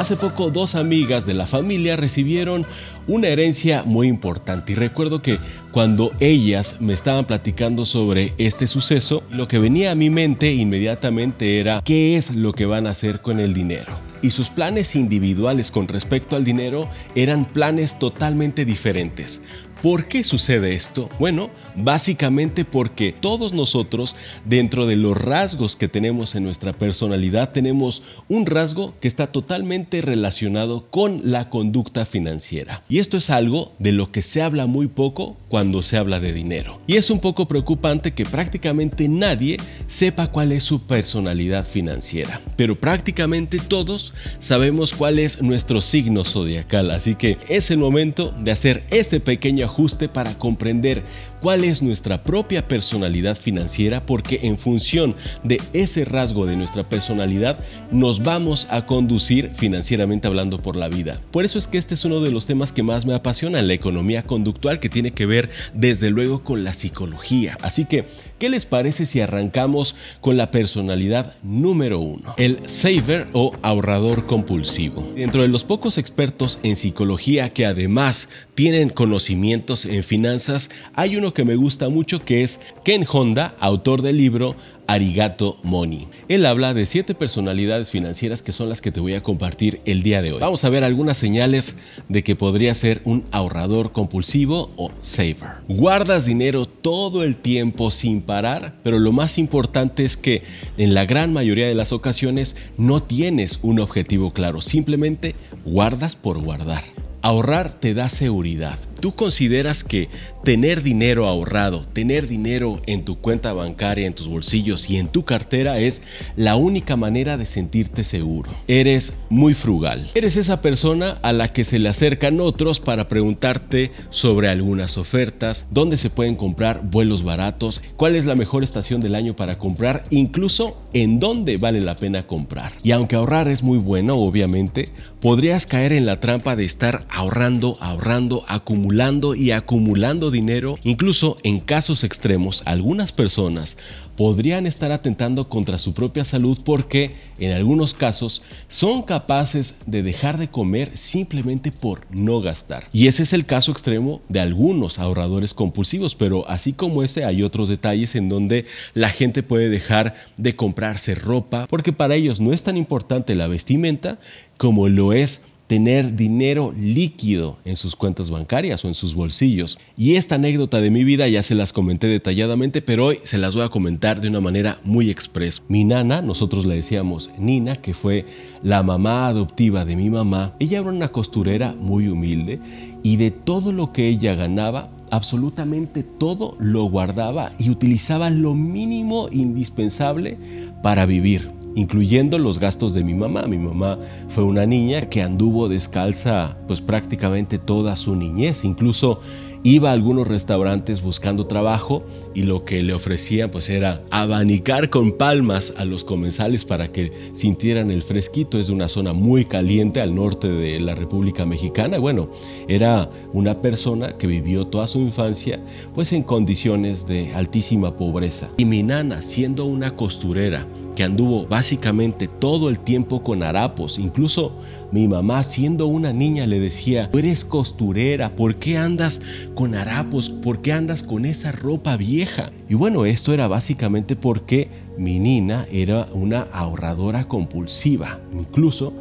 Hace poco dos amigas de la familia recibieron una herencia muy importante y recuerdo que cuando ellas me estaban platicando sobre este suceso, lo que venía a mi mente inmediatamente era qué es lo que van a hacer con el dinero. Y sus planes individuales con respecto al dinero eran planes totalmente diferentes. ¿Por qué sucede esto? Bueno, básicamente porque todos nosotros, dentro de los rasgos que tenemos en nuestra personalidad, tenemos un rasgo que está totalmente relacionado con la conducta financiera. Y esto es algo de lo que se habla muy poco cuando se habla de dinero. Y es un poco preocupante que prácticamente nadie sepa cuál es su personalidad financiera. Pero prácticamente todos sabemos cuál es nuestro signo zodiacal. Así que es el momento de hacer este pequeño ajuste para comprender cuál es nuestra propia personalidad financiera porque en función de ese rasgo de nuestra personalidad nos vamos a conducir financieramente hablando por la vida. Por eso es que este es uno de los temas que más me apasiona, la economía conductual que tiene que ver desde luego con la psicología. Así que, ¿qué les parece si arrancamos con la personalidad número uno? El saver o ahorrador compulsivo. Dentro de los pocos expertos en psicología que además tienen conocimientos en finanzas, hay uno que me gusta mucho que es Ken Honda, autor del libro Arigato Money. Él habla de siete personalidades financieras que son las que te voy a compartir el día de hoy. Vamos a ver algunas señales de que podría ser un ahorrador compulsivo o saver. Guardas dinero todo el tiempo sin parar, pero lo más importante es que en la gran mayoría de las ocasiones no tienes un objetivo claro, simplemente guardas por guardar. Ahorrar te da seguridad. ¿Tú consideras que tener dinero ahorrado, tener dinero en tu cuenta bancaria, en tus bolsillos y en tu cartera es la única manera de sentirte seguro? Eres muy frugal. Eres esa persona a la que se le acercan otros para preguntarte sobre algunas ofertas, dónde se pueden comprar vuelos baratos, cuál es la mejor estación del año para comprar, incluso en dónde vale la pena comprar. Y aunque ahorrar es muy bueno, obviamente, podrías caer en la trampa de estar ahorrando, ahorrando, acumulando y acumulando dinero. Incluso en casos extremos, algunas personas podrían estar atentando contra su propia salud porque en algunos casos son capaces de dejar de comer simplemente por no gastar. Y ese es el caso extremo de algunos ahorradores compulsivos, pero así como ese hay otros detalles en donde la gente puede dejar de comprarse ropa porque para ellos no es tan importante la vestimenta como lo es tener dinero líquido en sus cuentas bancarias o en sus bolsillos. Y esta anécdota de mi vida ya se las comenté detalladamente, pero hoy se las voy a comentar de una manera muy expresa. Mi nana, nosotros le decíamos Nina, que fue la mamá adoptiva de mi mamá, ella era una costurera muy humilde y de todo lo que ella ganaba, absolutamente todo lo guardaba y utilizaba lo mínimo indispensable para vivir incluyendo los gastos de mi mamá. Mi mamá fue una niña que anduvo descalza pues prácticamente toda su niñez, incluso iba a algunos restaurantes buscando trabajo y lo que le ofrecían pues era abanicar con palmas a los comensales para que sintieran el fresquito. Es de una zona muy caliente al norte de la República Mexicana. Bueno, era una persona que vivió toda su infancia pues en condiciones de altísima pobreza. Y mi nana, siendo una costurera, que anduvo básicamente todo el tiempo con harapos. Incluso mi mamá, siendo una niña, le decía, tú eres costurera, ¿por qué andas con harapos? ¿Por qué andas con esa ropa vieja? Y bueno, esto era básicamente porque mi nina era una ahorradora compulsiva. Incluso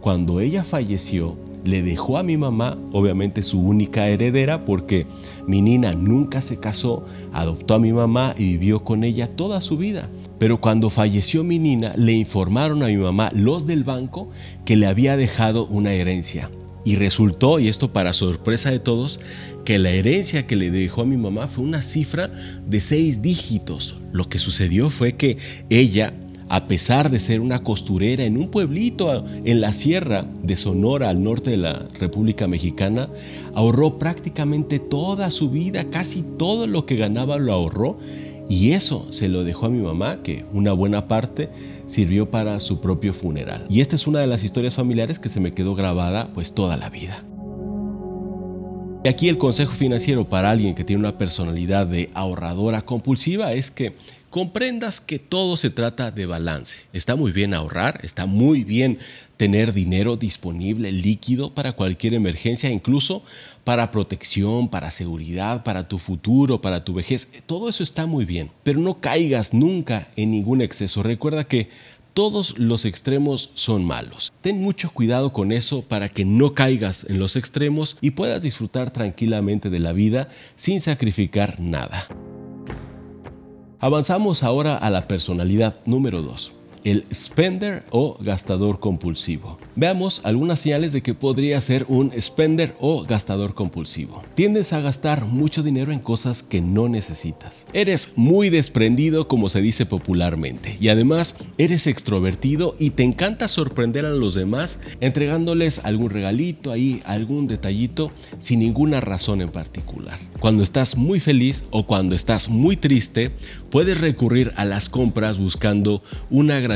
cuando ella falleció, le dejó a mi mamá, obviamente su única heredera, porque mi nina nunca se casó, adoptó a mi mamá y vivió con ella toda su vida. Pero cuando falleció mi nina, le informaron a mi mamá, los del banco, que le había dejado una herencia. Y resultó, y esto para sorpresa de todos, que la herencia que le dejó a mi mamá fue una cifra de seis dígitos. Lo que sucedió fue que ella a pesar de ser una costurera en un pueblito en la sierra de Sonora, al norte de la República Mexicana, ahorró prácticamente toda su vida, casi todo lo que ganaba lo ahorró, y eso se lo dejó a mi mamá, que una buena parte sirvió para su propio funeral. Y esta es una de las historias familiares que se me quedó grabada pues toda la vida. Y aquí el consejo financiero para alguien que tiene una personalidad de ahorradora compulsiva es que comprendas que todo se trata de balance. Está muy bien ahorrar, está muy bien tener dinero disponible, líquido para cualquier emergencia, incluso para protección, para seguridad, para tu futuro, para tu vejez. Todo eso está muy bien, pero no caigas nunca en ningún exceso. Recuerda que todos los extremos son malos. Ten mucho cuidado con eso para que no caigas en los extremos y puedas disfrutar tranquilamente de la vida sin sacrificar nada. Avanzamos ahora a la personalidad número 2 el spender o gastador compulsivo. Veamos algunas señales de que podría ser un spender o gastador compulsivo. Tiendes a gastar mucho dinero en cosas que no necesitas. Eres muy desprendido como se dice popularmente y además eres extrovertido y te encanta sorprender a los demás entregándoles algún regalito ahí, algún detallito sin ninguna razón en particular. Cuando estás muy feliz o cuando estás muy triste, puedes recurrir a las compras buscando una gratificación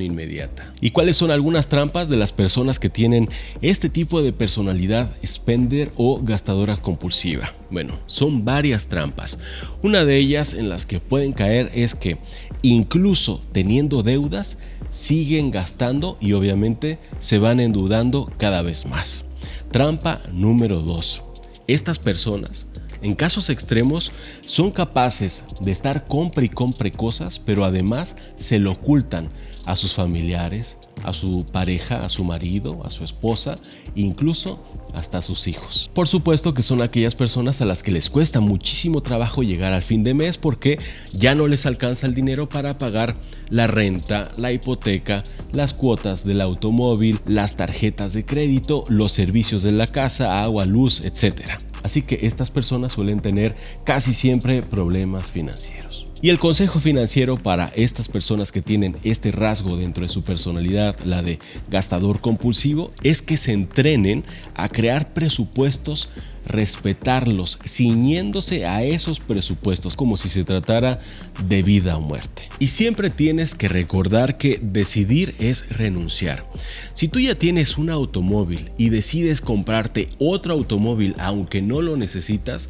inmediata. ¿Y cuáles son algunas trampas de las personas que tienen este tipo de personalidad spender o gastadora compulsiva? Bueno, son varias trampas. Una de ellas en las que pueden caer es que incluso teniendo deudas, siguen gastando y obviamente se van endeudando cada vez más. Trampa número 2. Estas personas en casos extremos son capaces de estar compre y compre cosas, pero además se lo ocultan a sus familiares, a su pareja, a su marido, a su esposa, incluso hasta a sus hijos. Por supuesto que son aquellas personas a las que les cuesta muchísimo trabajo llegar al fin de mes porque ya no les alcanza el dinero para pagar la renta, la hipoteca, las cuotas del automóvil, las tarjetas de crédito, los servicios de la casa, agua, luz, etc. Así que estas personas suelen tener casi siempre problemas financieros. Y el consejo financiero para estas personas que tienen este rasgo dentro de su personalidad, la de gastador compulsivo, es que se entrenen a crear presupuestos respetarlos, ciñéndose a esos presupuestos como si se tratara de vida o muerte. Y siempre tienes que recordar que decidir es renunciar. Si tú ya tienes un automóvil y decides comprarte otro automóvil aunque no lo necesitas,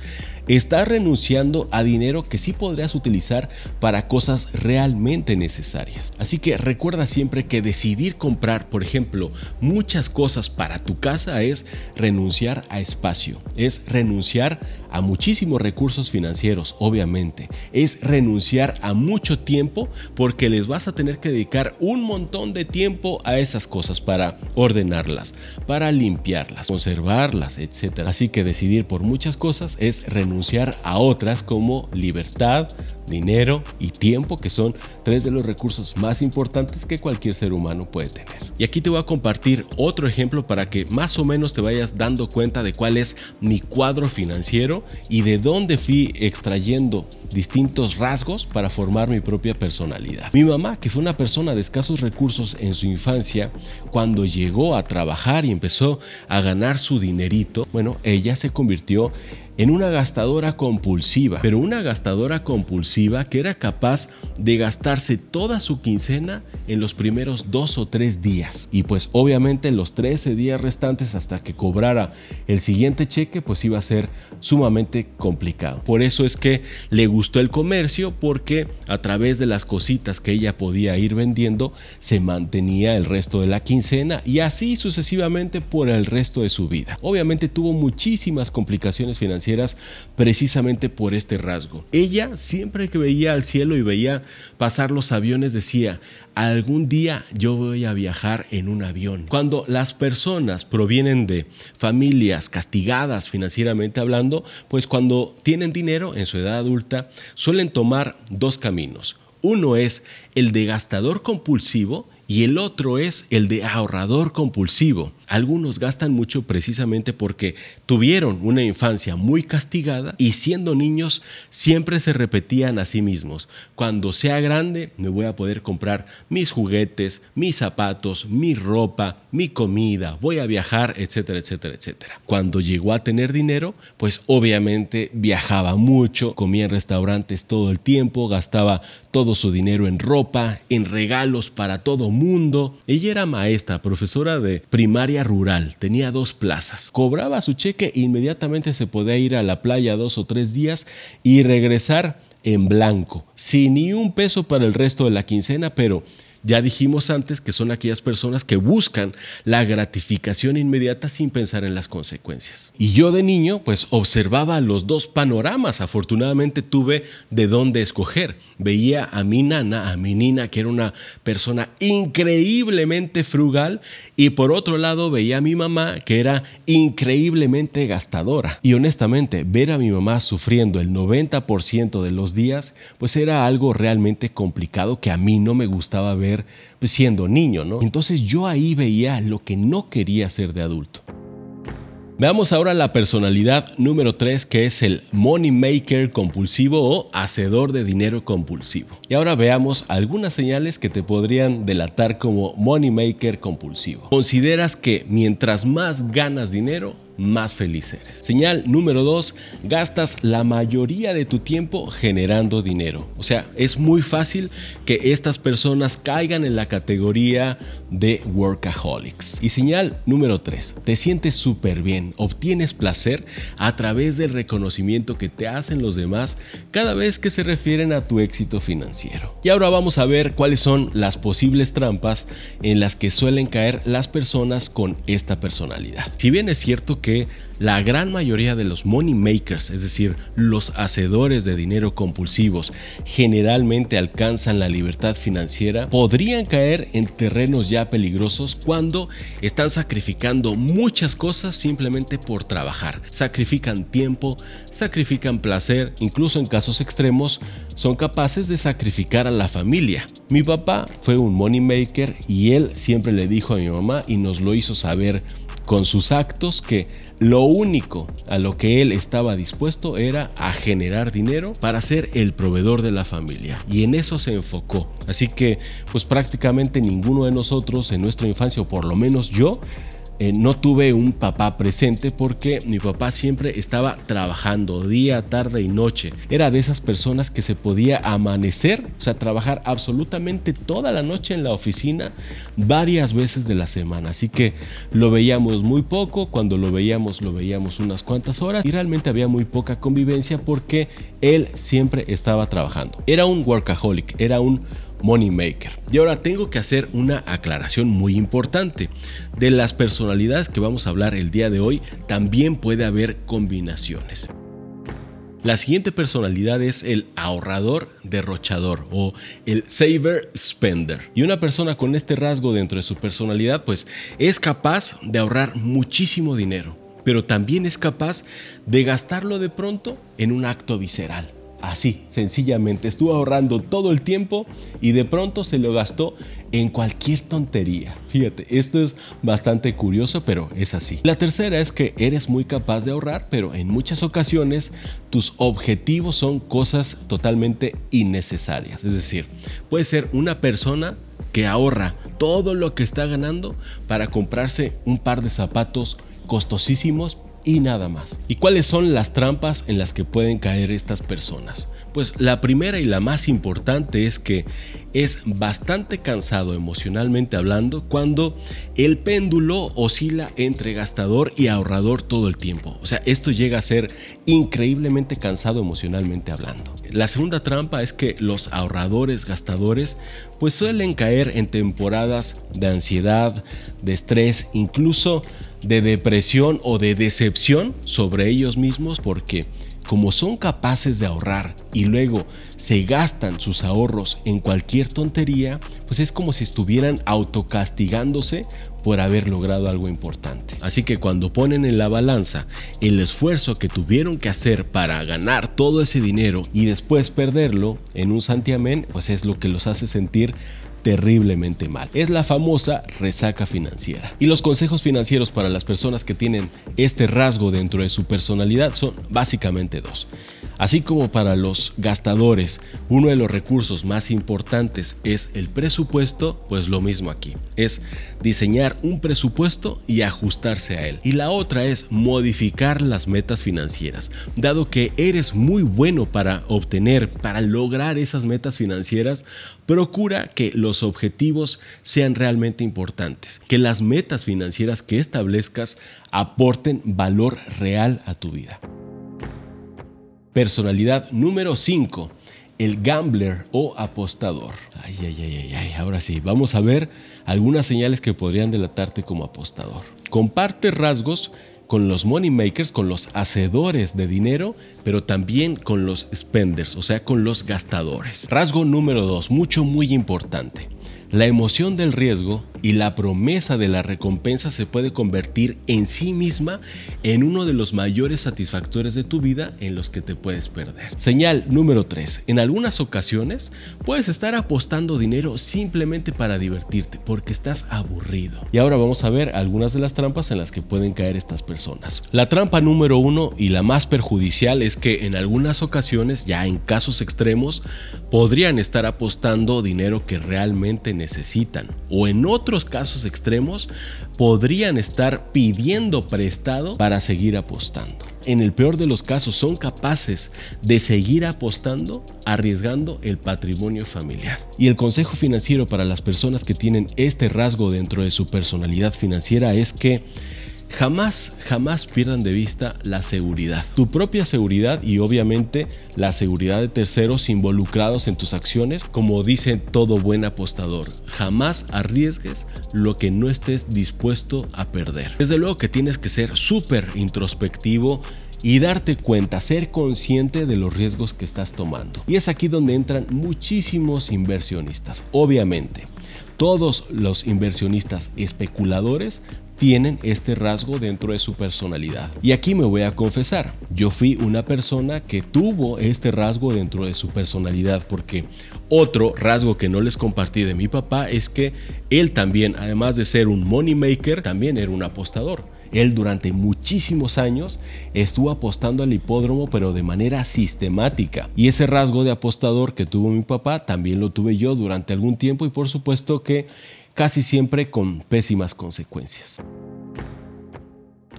estás renunciando a dinero que sí podrías utilizar para cosas realmente necesarias. Así que recuerda siempre que decidir comprar, por ejemplo, muchas cosas para tu casa es renunciar a espacio es renunciar a muchísimos recursos financieros, obviamente. Es renunciar a mucho tiempo porque les vas a tener que dedicar un montón de tiempo a esas cosas para ordenarlas, para limpiarlas, conservarlas, etc. Así que decidir por muchas cosas es renunciar a otras como libertad, dinero y tiempo, que son tres de los recursos más importantes que cualquier ser humano puede tener. Y aquí te voy a compartir otro ejemplo para que más o menos te vayas dando cuenta de cuál es mi cuadro financiero y de dónde fui extrayendo distintos rasgos para formar mi propia personalidad. Mi mamá, que fue una persona de escasos recursos en su infancia, cuando llegó a trabajar y empezó a ganar su dinerito, bueno, ella se convirtió en una gastadora compulsiva, pero una gastadora compulsiva que era capaz de gastarse toda su quincena en los primeros dos o tres días. Y pues obviamente los 13 días restantes hasta que cobrara el siguiente cheque, pues iba a ser sumamente complicado. Por eso es que le gustó el comercio porque a través de las cositas que ella podía ir vendiendo se mantenía el resto de la quincena y así sucesivamente por el resto de su vida. Obviamente tuvo muchísimas complicaciones financieras precisamente por este rasgo. Ella siempre que veía al cielo y veía pasar los aviones decía, algún día yo voy a viajar en un avión. Cuando las personas provienen de familias castigadas financieramente hablando, pues cuando tienen dinero en su edad adulta suelen tomar dos caminos. Uno es el de gastador compulsivo y el otro es el de ahorrador compulsivo. Algunos gastan mucho precisamente porque tuvieron una infancia muy castigada y siendo niños siempre se repetían a sí mismos, cuando sea grande me voy a poder comprar mis juguetes, mis zapatos, mi ropa, mi comida, voy a viajar, etcétera, etcétera, etcétera. Cuando llegó a tener dinero, pues obviamente viajaba mucho, comía en restaurantes todo el tiempo, gastaba todo su dinero en ropa, en regalos para todo mundo. Ella era maestra, profesora de primaria rural, tenía dos plazas. Cobraba su cheque inmediatamente se podía ir a la playa dos o tres días y regresar en blanco, sin ni un peso para el resto de la quincena, pero ya dijimos antes que son aquellas personas que buscan la gratificación inmediata sin pensar en las consecuencias. Y yo de niño pues observaba los dos panoramas. Afortunadamente tuve de dónde escoger. Veía a mi nana, a mi nina, que era una persona increíblemente frugal, y por otro lado veía a mi mamá, que era increíblemente gastadora. Y honestamente, ver a mi mamá sufriendo el 90% de los días, pues era algo realmente complicado que a mí no me gustaba ver pues, siendo niño. Entonces yo ahí veía lo que no quería ser de adulto. Veamos ahora la personalidad número 3 que es el money maker compulsivo o hacedor de dinero compulsivo. Y ahora veamos algunas señales que te podrían delatar como money maker compulsivo. Consideras que mientras más ganas dinero, más feliz eres. Señal número dos, gastas la mayoría de tu tiempo generando dinero. O sea, es muy fácil que estas personas caigan en la categoría de workaholics. Y señal número tres, te sientes súper bien, obtienes placer a través del reconocimiento que te hacen los demás cada vez que se refieren a tu éxito financiero. Y ahora vamos a ver cuáles son las posibles trampas en las que suelen caer las personas con esta personalidad. Si bien es cierto la gran mayoría de los money makers, es decir, los hacedores de dinero compulsivos, generalmente alcanzan la libertad financiera, podrían caer en terrenos ya peligrosos cuando están sacrificando muchas cosas simplemente por trabajar. Sacrifican tiempo, sacrifican placer, incluso en casos extremos son capaces de sacrificar a la familia. Mi papá fue un money maker y él siempre le dijo a mi mamá y nos lo hizo saber con sus actos que lo único a lo que él estaba dispuesto era a generar dinero para ser el proveedor de la familia. Y en eso se enfocó. Así que pues prácticamente ninguno de nosotros en nuestra infancia, o por lo menos yo, eh, no tuve un papá presente porque mi papá siempre estaba trabajando día, tarde y noche. Era de esas personas que se podía amanecer, o sea, trabajar absolutamente toda la noche en la oficina varias veces de la semana. Así que lo veíamos muy poco, cuando lo veíamos lo veíamos unas cuantas horas y realmente había muy poca convivencia porque él siempre estaba trabajando. Era un workaholic, era un money maker. Y ahora tengo que hacer una aclaración muy importante. De las personalidades que vamos a hablar el día de hoy, también puede haber combinaciones. La siguiente personalidad es el ahorrador derrochador o el saver spender. Y una persona con este rasgo dentro de su personalidad pues es capaz de ahorrar muchísimo dinero, pero también es capaz de gastarlo de pronto en un acto visceral. Así, sencillamente, estuvo ahorrando todo el tiempo y de pronto se lo gastó en cualquier tontería. Fíjate, esto es bastante curioso, pero es así. La tercera es que eres muy capaz de ahorrar, pero en muchas ocasiones tus objetivos son cosas totalmente innecesarias. Es decir, puede ser una persona que ahorra todo lo que está ganando para comprarse un par de zapatos costosísimos y nada más. ¿Y cuáles son las trampas en las que pueden caer estas personas? Pues la primera y la más importante es que es bastante cansado emocionalmente hablando cuando el péndulo oscila entre gastador y ahorrador todo el tiempo. O sea, esto llega a ser increíblemente cansado emocionalmente hablando. La segunda trampa es que los ahorradores gastadores pues suelen caer en temporadas de ansiedad, de estrés, incluso de depresión o de decepción sobre ellos mismos porque como son capaces de ahorrar y luego se gastan sus ahorros en cualquier tontería, pues es como si estuvieran autocastigándose por haber logrado algo importante. Así que cuando ponen en la balanza el esfuerzo que tuvieron que hacer para ganar todo ese dinero y después perderlo en un santiamén, pues es lo que los hace sentir terriblemente mal. Es la famosa resaca financiera. Y los consejos financieros para las personas que tienen este rasgo dentro de su personalidad son básicamente dos. Así como para los gastadores, uno de los recursos más importantes es el presupuesto, pues lo mismo aquí. Es diseñar un presupuesto y ajustarse a él. Y la otra es modificar las metas financieras. Dado que eres muy bueno para obtener, para lograr esas metas financieras, procura que los objetivos sean realmente importantes, que las metas financieras que establezcas aporten valor real a tu vida. Personalidad número 5 el gambler o apostador. Ay, ay, ay, ay, ay. Ahora sí, vamos a ver algunas señales que podrían delatarte como apostador. Comparte rasgos con los money makers, con los hacedores de dinero, pero también con los spenders, o sea, con los gastadores. Rasgo número dos, mucho, muy importante. La emoción del riesgo y la promesa de la recompensa se puede convertir en sí misma en uno de los mayores satisfactores de tu vida en los que te puedes perder. Señal número 3. En algunas ocasiones puedes estar apostando dinero simplemente para divertirte porque estás aburrido. Y ahora vamos a ver algunas de las trampas en las que pueden caer estas personas. La trampa número uno y la más perjudicial es que en algunas ocasiones, ya en casos extremos, podrían estar apostando dinero que realmente necesitan o en otros casos extremos podrían estar pidiendo prestado para seguir apostando. En el peor de los casos son capaces de seguir apostando arriesgando el patrimonio familiar. Y el consejo financiero para las personas que tienen este rasgo dentro de su personalidad financiera es que Jamás, jamás pierdan de vista la seguridad. Tu propia seguridad y obviamente la seguridad de terceros involucrados en tus acciones, como dice todo buen apostador. Jamás arriesgues lo que no estés dispuesto a perder. Desde luego que tienes que ser súper introspectivo y darte cuenta, ser consciente de los riesgos que estás tomando. Y es aquí donde entran muchísimos inversionistas. Obviamente, todos los inversionistas especuladores tienen este rasgo dentro de su personalidad. Y aquí me voy a confesar, yo fui una persona que tuvo este rasgo dentro de su personalidad porque otro rasgo que no les compartí de mi papá es que él también, además de ser un money maker, también era un apostador. Él durante muchísimos años estuvo apostando al hipódromo pero de manera sistemática. Y ese rasgo de apostador que tuvo mi papá también lo tuve yo durante algún tiempo y por supuesto que casi siempre con pésimas consecuencias.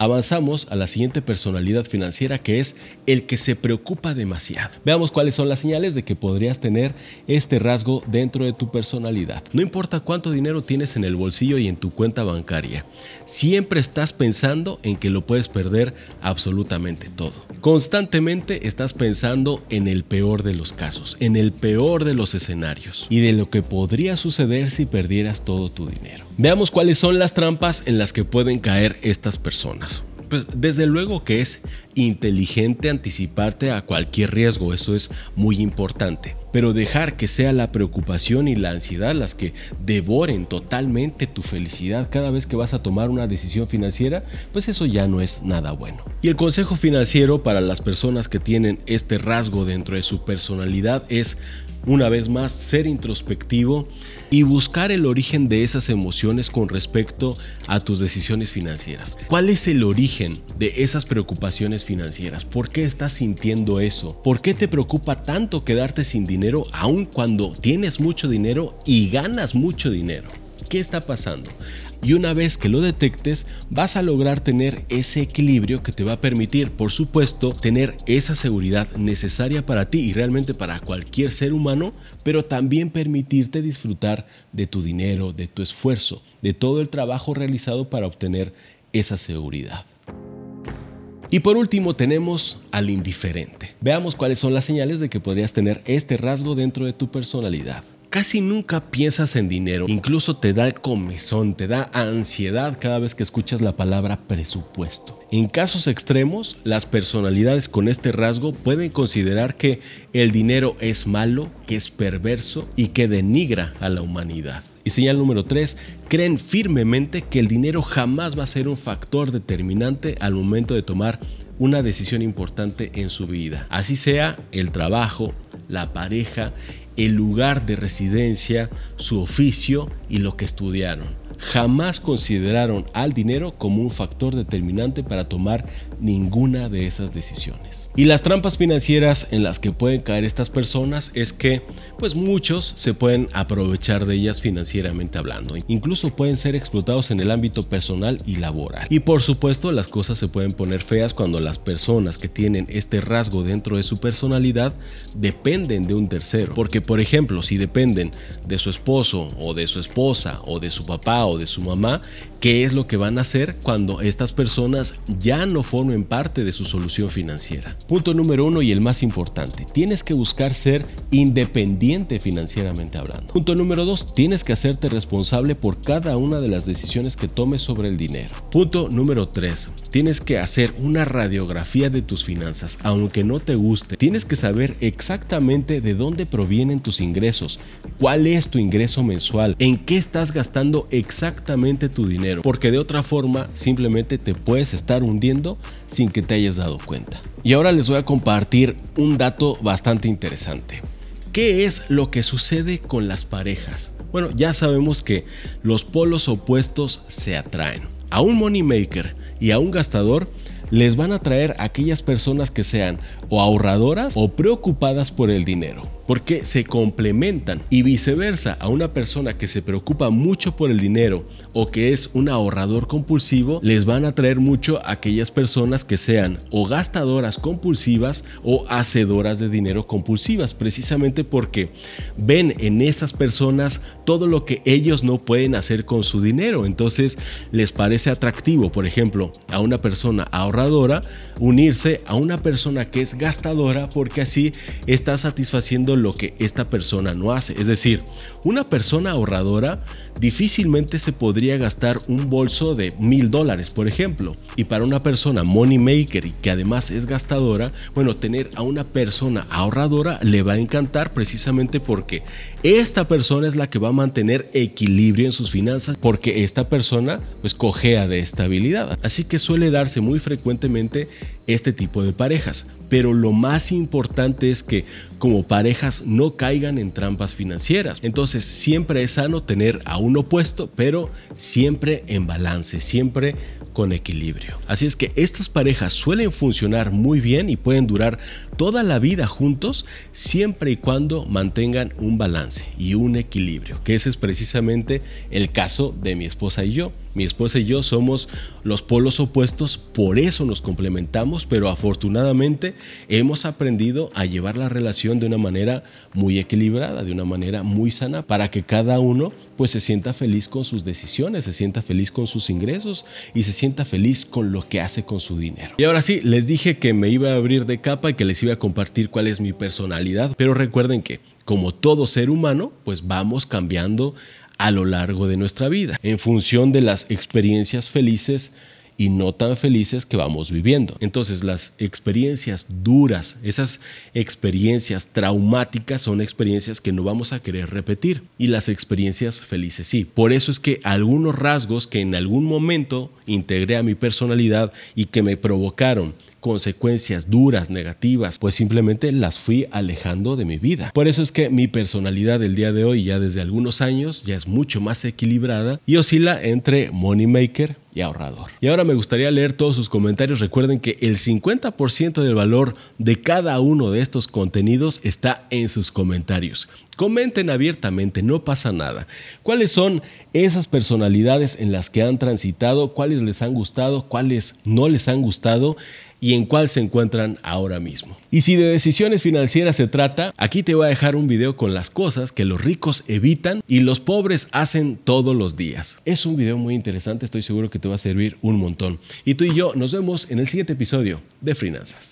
Avanzamos a la siguiente personalidad financiera que es el que se preocupa demasiado. Veamos cuáles son las señales de que podrías tener este rasgo dentro de tu personalidad. No importa cuánto dinero tienes en el bolsillo y en tu cuenta bancaria, siempre estás pensando en que lo puedes perder absolutamente todo. Constantemente estás pensando en el peor de los casos, en el peor de los escenarios y de lo que podría suceder si perdieras todo tu dinero. Veamos cuáles son las trampas en las que pueden caer estas personas. Pues desde luego que es inteligente anticiparte a cualquier riesgo, eso es muy importante. Pero dejar que sea la preocupación y la ansiedad las que devoren totalmente tu felicidad cada vez que vas a tomar una decisión financiera, pues eso ya no es nada bueno. Y el consejo financiero para las personas que tienen este rasgo dentro de su personalidad es una vez más, ser introspectivo y buscar el origen de esas emociones con respecto a tus decisiones financieras. ¿Cuál es el origen de esas preocupaciones financieras? ¿Por qué estás sintiendo eso? ¿Por qué te preocupa tanto quedarte sin dinero aun cuando tienes mucho dinero y ganas mucho dinero? ¿Qué está pasando? Y una vez que lo detectes vas a lograr tener ese equilibrio que te va a permitir, por supuesto, tener esa seguridad necesaria para ti y realmente para cualquier ser humano, pero también permitirte disfrutar de tu dinero, de tu esfuerzo, de todo el trabajo realizado para obtener esa seguridad. Y por último tenemos al indiferente. Veamos cuáles son las señales de que podrías tener este rasgo dentro de tu personalidad. Casi nunca piensas en dinero, incluso te da comezón, te da ansiedad cada vez que escuchas la palabra presupuesto. En casos extremos, las personalidades con este rasgo pueden considerar que el dinero es malo, que es perverso y que denigra a la humanidad. Y señal número 3, creen firmemente que el dinero jamás va a ser un factor determinante al momento de tomar una decisión importante en su vida. Así sea el trabajo, la pareja, el lugar de residencia, su oficio y lo que estudiaron jamás consideraron al dinero como un factor determinante para tomar ninguna de esas decisiones. Y las trampas financieras en las que pueden caer estas personas es que pues muchos se pueden aprovechar de ellas financieramente hablando. Incluso pueden ser explotados en el ámbito personal y laboral. Y por supuesto las cosas se pueden poner feas cuando las personas que tienen este rasgo dentro de su personalidad dependen de un tercero. Porque Por ejemplo, si dependen de su esposo o de su esposa o de su papá o de su mamá, ¿qué es lo que van a hacer cuando estas personas ya no formen parte de su solución financiera? Punto número uno y el más importante, tienes que buscar ser independiente financieramente hablando. Punto número dos, tienes que hacerte responsable por cada una de las decisiones que tomes sobre el dinero. Punto número tres, tienes que hacer una radiografía de tus finanzas, aunque no te guste. Tienes que saber exactamente de dónde provienen tus ingresos, cuál es tu ingreso mensual, en qué estás gastando exactamente tu dinero, porque de otra forma simplemente te puedes estar hundiendo sin que te hayas dado cuenta. Y ahora les voy a compartir un dato bastante interesante. ¿Qué es lo que sucede con las parejas? Bueno, ya sabemos que los polos opuestos se atraen. A un money maker y a un gastador les van a traer aquellas personas que sean o ahorradoras o preocupadas por el dinero porque se complementan. Y viceversa a una persona que se preocupa mucho por el dinero o que es un ahorrador compulsivo les van a traer mucho a aquellas personas que sean o gastadoras compulsivas o hacedoras de dinero compulsivas precisamente porque ven en esas personas todo lo que ellos no pueden hacer con su dinero. Entonces les parece atractivo por ejemplo a una persona ahorradora unirse a una persona que es gastadora porque así está satisfaciendo lo que esta persona no hace. Es decir, una persona ahorradora difícilmente se podría gastar un bolso de mil dólares, por ejemplo. Y para una persona money maker y que además es gastadora, bueno, tener a una persona ahorradora le va a encantar precisamente porque esta persona es la que va a mantener equilibrio en sus finanzas porque esta persona pues cojea de estabilidad. Así que suele darse muy frecuentemente este tipo de parejas. Pero lo más importante es que como parejas no caigan en trampas financieras. Entonces siempre es sano tener a un opuesto, pero siempre en balance, siempre con equilibrio. Así es que estas parejas suelen funcionar muy bien y pueden durar toda la vida juntos siempre y cuando mantengan un balance y un equilibrio, que ese es precisamente el caso de mi esposa y yo. Mi esposa y yo somos los polos opuestos, por eso nos complementamos, pero afortunadamente hemos aprendido a llevar la relación de una manera muy equilibrada, de una manera muy sana, para que cada uno pues se sienta feliz con sus decisiones, se sienta feliz con sus ingresos y se sienta feliz con lo que hace con su dinero. Y ahora sí, les dije que me iba a abrir de capa y que les iba a compartir cuál es mi personalidad, pero recuerden que como todo ser humano, pues vamos cambiando a lo largo de nuestra vida, en función de las experiencias felices y no tan felices que vamos viviendo. Entonces las experiencias duras, esas experiencias traumáticas son experiencias que no vamos a querer repetir y las experiencias felices sí. Por eso es que algunos rasgos que en algún momento integré a mi personalidad y que me provocaron consecuencias duras, negativas, pues simplemente las fui alejando de mi vida. Por eso es que mi personalidad del día de hoy, ya desde algunos años, ya es mucho más equilibrada y oscila entre money maker y ahorrador. Y ahora me gustaría leer todos sus comentarios. Recuerden que el 50% del valor de cada uno de estos contenidos está en sus comentarios. Comenten abiertamente, no pasa nada. ¿Cuáles son esas personalidades en las que han transitado? ¿Cuáles les han gustado? ¿Cuáles no les han gustado? Y en cuál se encuentran ahora mismo. Y si de decisiones financieras se trata, aquí te voy a dejar un video con las cosas que los ricos evitan y los pobres hacen todos los días. Es un video muy interesante, estoy seguro que te va a servir un montón. Y tú y yo nos vemos en el siguiente episodio de Finanzas.